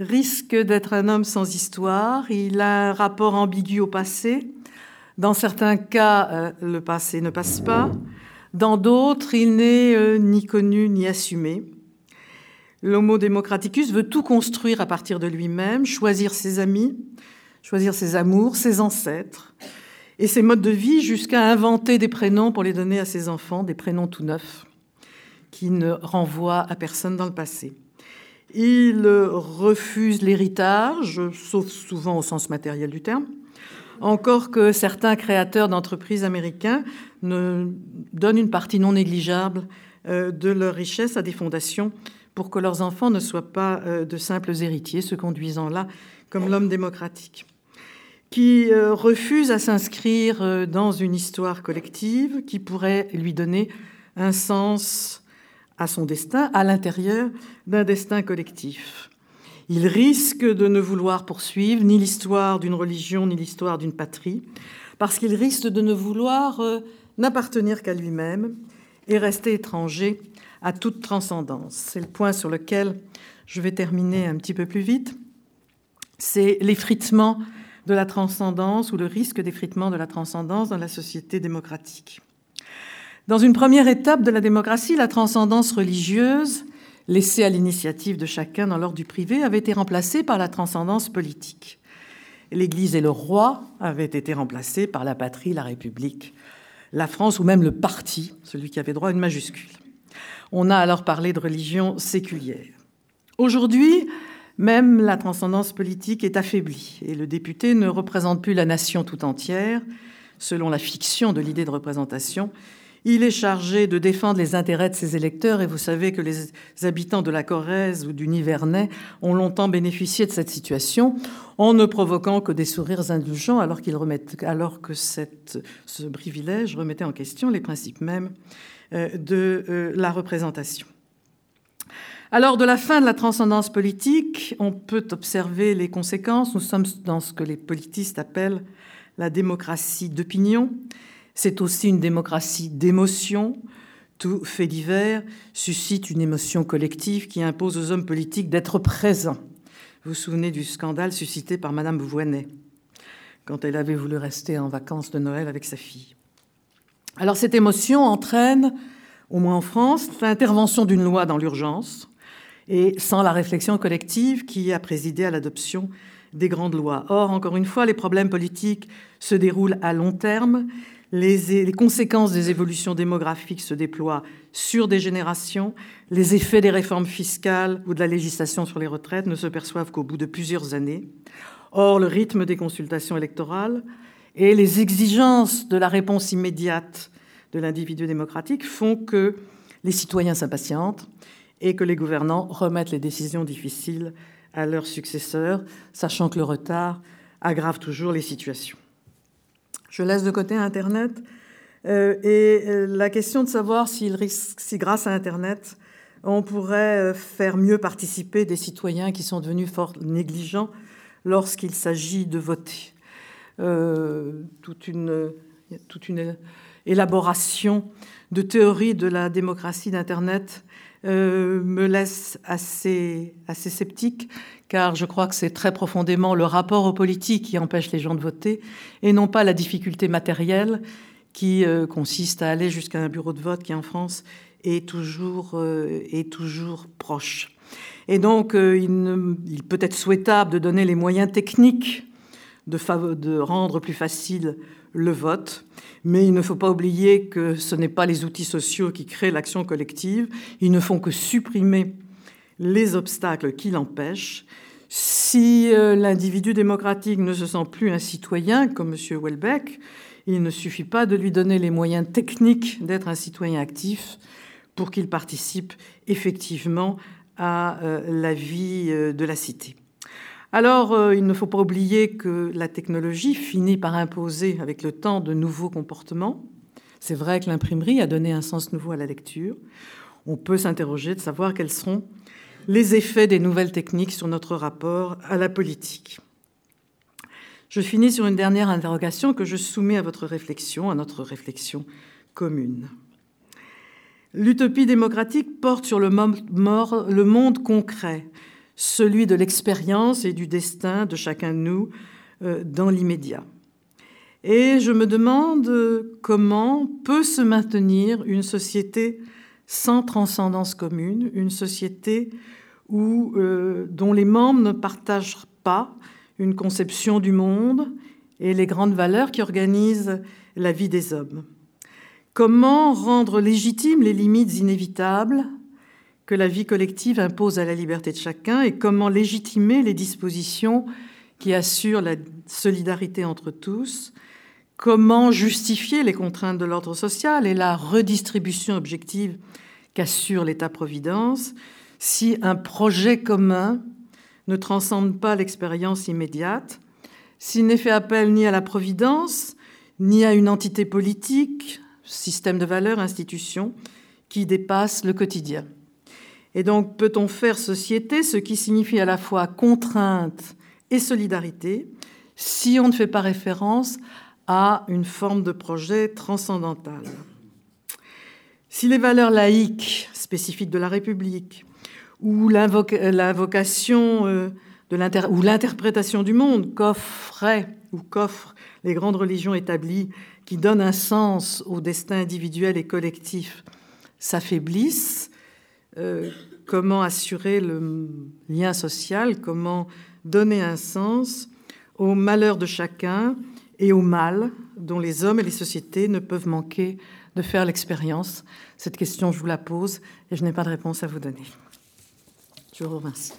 Speaker 2: risque d'être un homme sans histoire. Il a un rapport ambigu au passé. Dans certains cas, le passé ne passe pas. Dans d'autres, il n'est ni connu ni assumé. L'homo democraticus veut tout construire à partir de lui-même, choisir ses amis, choisir ses amours, ses ancêtres et ses modes de vie jusqu'à inventer des prénoms pour les donner à ses enfants, des prénoms tout neufs qui ne renvoient à personne dans le passé. Il refuse l'héritage, sauf souvent au sens matériel du terme, encore que certains créateurs d'entreprises américains ne donnent une partie non négligeable euh, de leur richesse à des fondations pour que leurs enfants ne soient pas euh, de simples héritiers, se conduisant là comme l'homme démocratique, qui euh, refuse à s'inscrire dans une histoire collective qui pourrait lui donner un sens à son destin à l'intérieur d'un destin collectif. Il risque de ne vouloir poursuivre ni l'histoire d'une religion ni l'histoire d'une patrie, parce qu'il risque de ne vouloir n'appartenir qu'à lui-même et rester étranger à toute transcendance. C'est le point sur lequel je vais terminer un petit peu plus vite. C'est l'effritement de la transcendance ou le risque d'effritement de la transcendance dans la société démocratique. Dans une première étape de la démocratie, la transcendance religieuse, laissée à l'initiative de chacun dans l'ordre du privé, avait été remplacée par la transcendance politique. L'Église et le roi avaient été remplacés par la patrie, la République, la France ou même le parti, celui qui avait droit à une majuscule. On a alors parlé de religion séculière. Aujourd'hui, même la transcendance politique est affaiblie et le député ne représente plus la nation tout entière, selon la fiction de l'idée de représentation. Il est chargé de défendre les intérêts de ses électeurs et vous savez que les habitants de la Corrèze ou du Nivernais ont longtemps bénéficié de cette situation en ne provoquant que des sourires indulgents alors, que ce privilège remettait en question les principes mêmes euh, de euh, la représentation. Alors, de la fin de la transcendance politique, on peut observer les conséquences. Nous sommes dans ce que les politistes appellent la démocratie d'opinion. C'est aussi une démocratie d'émotion. Tout fait divers suscite une émotion collective qui impose aux hommes politiques d'être présents. Vous vous souvenez du scandale suscité par Madame Voynet quand elle avait voulu rester en vacances de Noël avec sa fille. Alors cette émotion entraîne, au moins en France, l'intervention d'une loi dans l'urgence et sans la réflexion collective qui a présidé à l'adoption des grandes lois. Or, encore une fois, les problèmes politiques se déroulent à long terme. Les, conséquences des évolutions démographiques se déploient sur des générations. Les effets des réformes fiscales ou de la législation sur les retraites ne se perçoivent qu'au bout de plusieurs années. Or, le rythme des consultations électorales et les exigences de la réponse immédiate de l'individu démocratique font que les citoyens s'impatientent et que les gouvernants remettent les décisions difficiles à leurs successeurs, sachant que le retard aggrave toujours les situations. Je laisse de côté Internet euh, et euh, la question de savoir si, grâce à Internet, on pourrait euh, faire mieux participer des citoyens qui sont devenus fort négligents lorsqu'il s'agit de voter. Toute, une, toute une élaboration de théorie de la démocratie d'Internet euh, me laisse assez, sceptique, car je crois que c'est très profondément le rapport aux politiques qui empêche les gens de voter, et non pas la difficulté matérielle qui euh, consiste à aller jusqu'à un bureau de vote qui, en France, est toujours, toujours proche. Et donc, il peut être souhaitable de donner les moyens techniques de, rendre plus facile le vote. Mais il ne faut pas oublier que ce n'est pas les outils sociaux qui créent l'action collective. Ils ne font que supprimer les obstacles qui l'empêchent. Si euh, l'individu démocratique ne se sent plus un citoyen, comme M. Welbeck, il ne suffit pas de lui donner les moyens techniques d'être un citoyen actif pour qu'il participe effectivement à euh, la vie euh, de la cité. Alors, euh, il ne faut pas oublier que la technologie finit par imposer avec le temps de nouveaux comportements. C'est vrai que l'imprimerie a donné un sens nouveau à la lecture. On peut s'interroger de savoir quels seront les effets des nouvelles techniques sur notre rapport à la politique. Je finis sur une dernière interrogation que je soumets à votre réflexion, à notre réflexion commune. L'utopie démocratique porte sur le, le monde concret, celui de l'expérience et du destin de chacun de nous euh, dans l'immédiat. Et je me demande comment peut se maintenir une société sans transcendance commune, une société où, euh, dont les membres ne partagent pas une conception du monde et les grandes valeurs qui organisent la vie des hommes. Comment rendre légitimes les limites inévitables que la vie collective impose à la liberté de chacun et comment légitimer les dispositions qui assurent la solidarité entre tous Comment justifier les contraintes de l'ordre social et la redistribution objective qu'assure l'État-providence si un projet commun ne transcende pas l'expérience immédiate, s'il n'est fait appel ni à la providence, ni à une entité politique, système de valeurs, institution, qui dépasse le quotidien. Et donc, peut-on faire société, ce qui signifie à la fois contrainte et solidarité, si on ne fait pas référence à une forme de projet transcendantal? Si les valeurs laïques spécifiques de la République ou l'invocation euh, ou l'interprétation du monde qu'offraient ou qu'offrent les grandes religions établies qui donnent un sens au destin individuel et collectif s'affaiblissent, euh, comment assurer le lien social, comment donner un sens au malheur de chacun et au mal dont les hommes et les sociétés ne peuvent manquer de faire l'expérience? Cette question, je vous la pose et je n'ai pas de réponse à vous donner. Je vous remercie.